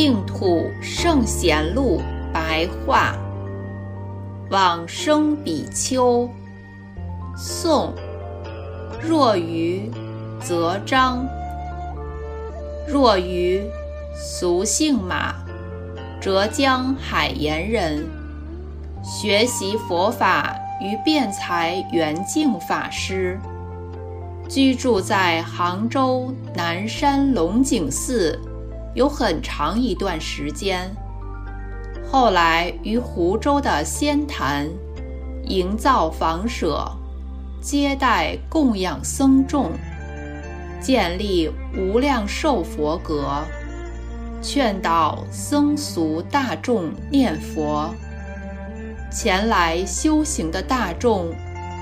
净土圣贤录白话，往生比丘，宋，若愚，则章。若愚，俗姓马，浙江海盐人，学习佛法于辩才圆净法师，居住在杭州南山龙井寺。有很长一段时间，后来于湖州的仙坛营造房舍，接待供养僧众，建立无量寿佛阁，劝导僧俗大众念佛。前来修行的大众，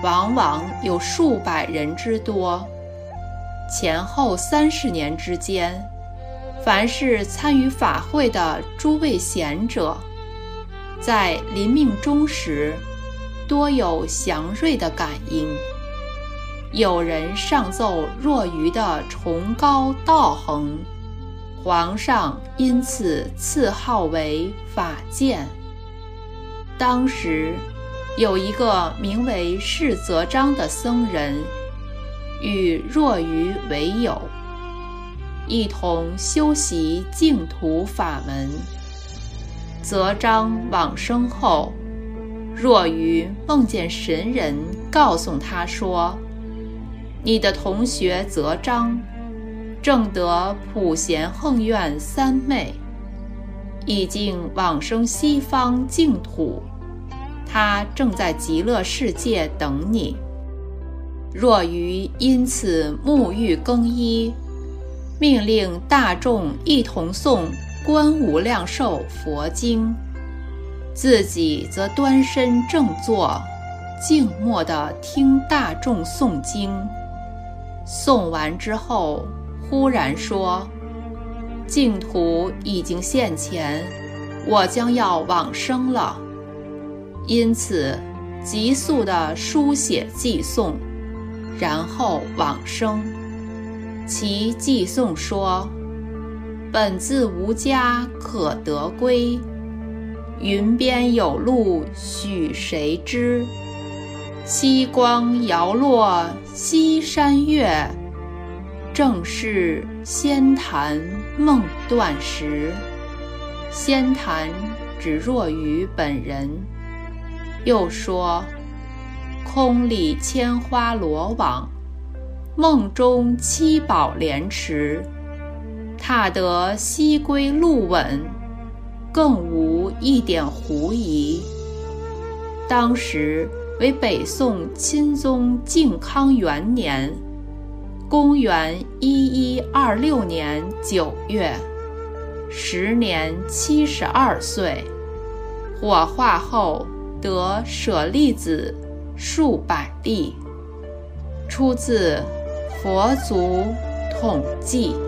往往有数百人之多。前后三十年之间。凡是参与法会的诸位贤者，在临命终时，多有祥瑞的感应。有人上奏若愚的崇高道行，皇上因此赐号为法剑。当时有一个名为释则章的僧人，与若愚为友。一同修习净土法门。则章往生后，若愚梦见神人告诉他说：“你的同学则章，正得普贤横愿三昧，已经往生西方净土，他正在极乐世界等你。”若愚因此沐浴更衣。命令大众一同诵《观无量寿佛经》，自己则端身正坐，静默地听大众诵经。诵完之后，忽然说：“净土已经现前，我将要往生了。”因此，急速地书写寄送，然后往生。其寄颂说：“本自无家可得归，云边有路许谁知？西光摇落西山月，正是仙坛梦断时。仙坛指若愚本人。又说：空里千花罗网。”梦中七宝莲池，踏得西归路稳，更无一点狐疑。当时为北宋钦宗靖康元年，公元一一二六年九月，时年七十二岁。火化后得舍利子数百粒，出自。佛祖统计。